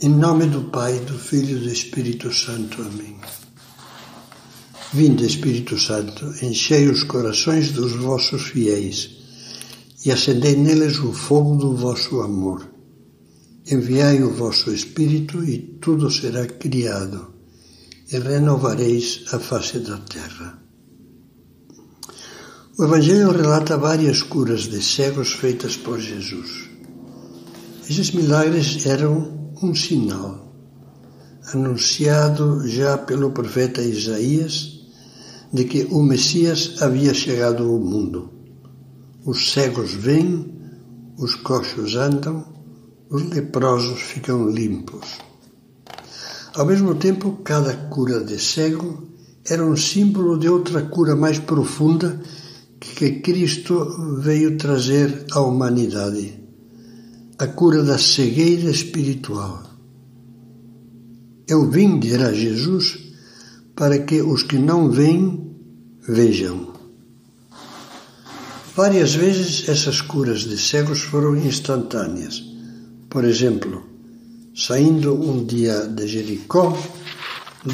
Em nome do Pai, do Filho e do Espírito Santo. Amém. Vinde, Espírito Santo, enchei os corações dos vossos fiéis e acendei neles o fogo do vosso amor. Enviai o vosso Espírito e tudo será criado, e renovareis a face da terra. O Evangelho relata várias curas de cegos feitas por Jesus. Esses milagres eram um sinal, anunciado já pelo profeta Isaías, de que o Messias havia chegado ao mundo. Os cegos vêm, os coxos andam, os leprosos ficam limpos. Ao mesmo tempo, cada cura de cego era um símbolo de outra cura mais profunda que Cristo veio trazer à humanidade a cura da cegueira espiritual. Eu vim, dirá Jesus, para que os que não veem vejam. Várias vezes essas curas de cegos foram instantâneas. Por exemplo, saindo um dia de Jericó,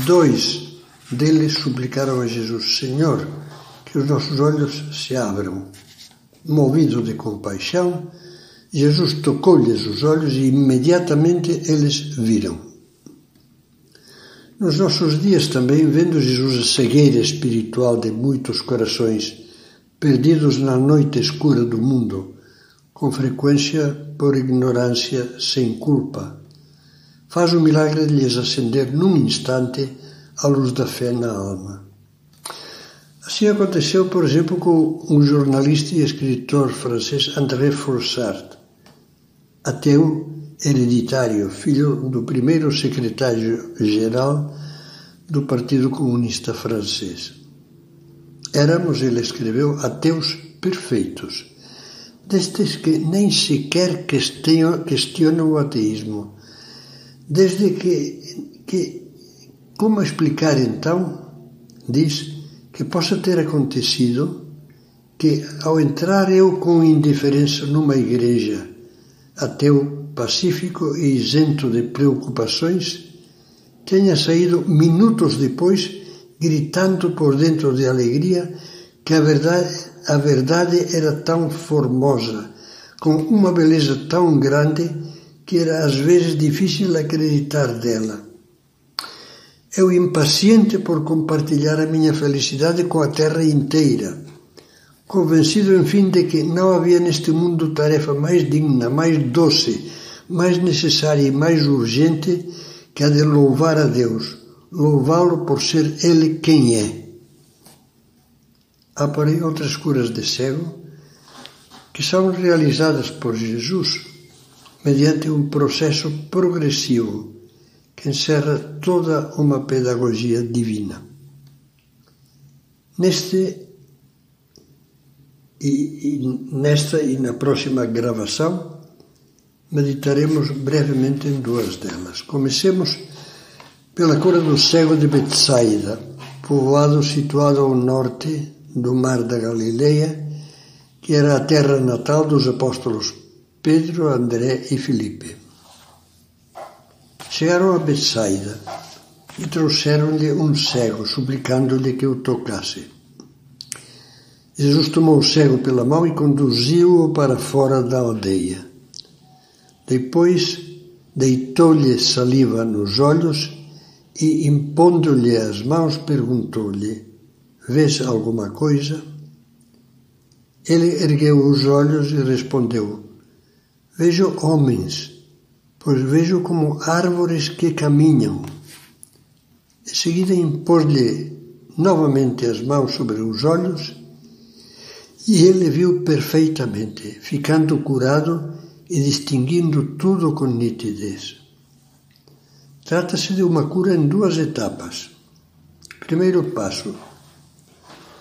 dois deles suplicaram a Jesus: Senhor, que os nossos olhos se abram. Movido de compaixão, Jesus tocou-lhes os olhos e imediatamente eles viram. Nos nossos dias também, vendo Jesus a cegueira espiritual de muitos corações perdidos na noite escura do mundo, com frequência por ignorância sem culpa, faz o milagre de lhes acender num instante a luz da fé na alma. Assim aconteceu, por exemplo, com um jornalista e escritor francês André Frossard, ateu hereditário, filho do primeiro secretário-geral do Partido Comunista Francês. Éramos, ele escreveu, ateus perfeitos, destes que nem sequer questionam o ateísmo, desde que, que como explicar então, diz, que possa ter acontecido que, ao entrar eu com indiferença numa igreja, ateu pacífico e isento de preocupações, tenha saído minutos depois gritando por dentro de alegria que a verdade, a verdade era tão formosa, com uma beleza tão grande que era às vezes difícil acreditar dela. Eu impaciente por compartilhar a minha felicidade com a terra inteira, convencido, enfim, de que não havia neste mundo tarefa mais digna, mais doce, mais necessária e mais urgente que a de louvar a Deus, louvá-lo por ser Ele quem é. Há, porém, outras curas de cego que são realizadas por Jesus mediante um processo progressivo que encerra toda uma pedagogia divina. Neste e, e, nesta e na próxima gravação meditaremos brevemente em duas delas. Comecemos pela cura do cego de Betsaida, povoado situado ao norte do mar da Galileia, que era a terra natal dos apóstolos Pedro, André e Filipe. Chegaram a Betsaida e trouxeram-lhe um cego, suplicando-lhe que o tocasse. Jesus tomou o cego pela mão e conduziu-o para fora da aldeia. Depois deitou-lhe saliva nos olhos e, impondo-lhe as mãos, perguntou-lhe: Vês alguma coisa? Ele ergueu os olhos e respondeu: Vejo homens pois vejo como árvores que caminham. Em seguida impôs-lhe novamente as mãos sobre os olhos e ele viu perfeitamente, ficando curado e distinguindo tudo com nitidez. Trata-se de uma cura em duas etapas. Primeiro passo.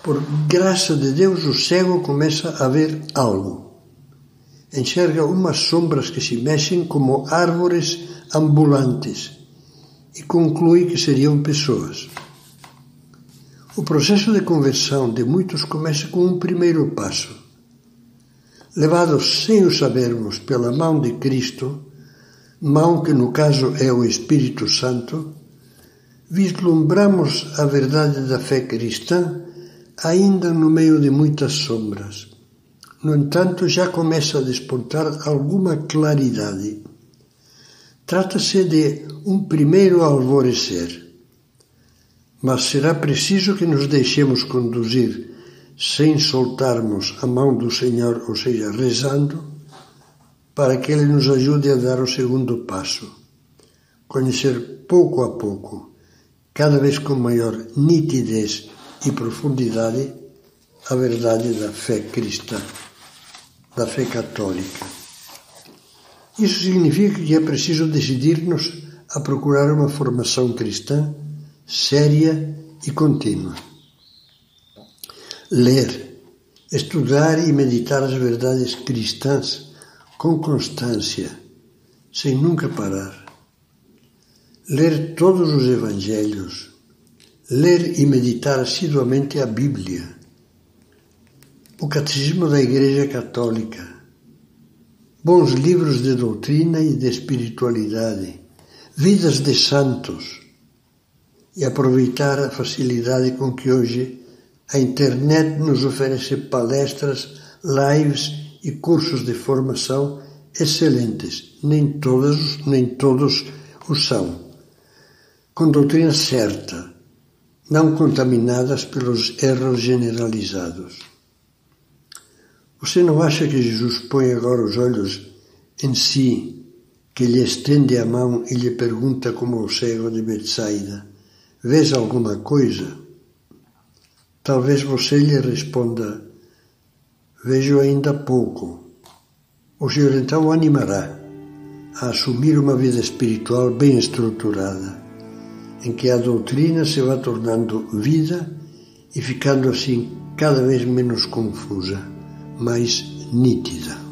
Por graça de Deus, o cego começa a ver algo enxerga umas sombras que se mexem como árvores ambulantes e conclui que seriam pessoas. O processo de conversão de muitos começa com um primeiro passo. Levados sem o sabermos pela mão de Cristo, mão que no caso é o Espírito Santo, vislumbramos a verdade da fé cristã ainda no meio de muitas sombras. No entanto, já começa a despontar alguma claridade. Trata-se de um primeiro alvorecer, mas será preciso que nos deixemos conduzir sem soltarmos a mão do Senhor, ou seja, rezando, para que Ele nos ajude a dar o segundo passo. Conhecer pouco a pouco, cada vez com maior nitidez e profundidade, a verdade da fé cristã, da fé católica. Isso significa que é preciso decidir-nos a procurar uma formação cristã séria e contínua. Ler, estudar e meditar as verdades cristãs com constância, sem nunca parar. Ler todos os evangelhos, ler e meditar assiduamente a Bíblia, o Catecismo da Igreja Católica, bons livros de doutrina e de espiritualidade, vidas de santos e aproveitar a facilidade com que hoje a internet nos oferece palestras, lives e cursos de formação excelentes, nem todos, nem todos o são, com doutrina certa, não contaminadas pelos erros generalizados. Você não acha que Jesus põe agora os olhos em si, que lhe estende a mão e lhe pergunta como o cego de Betsaida: Vês alguma coisa? Talvez você lhe responda: Vejo ainda pouco. O Senhor então o animará a assumir uma vida espiritual bem estruturada, em que a doutrina se vá tornando vida e ficando assim cada vez menos confusa, mais nítida.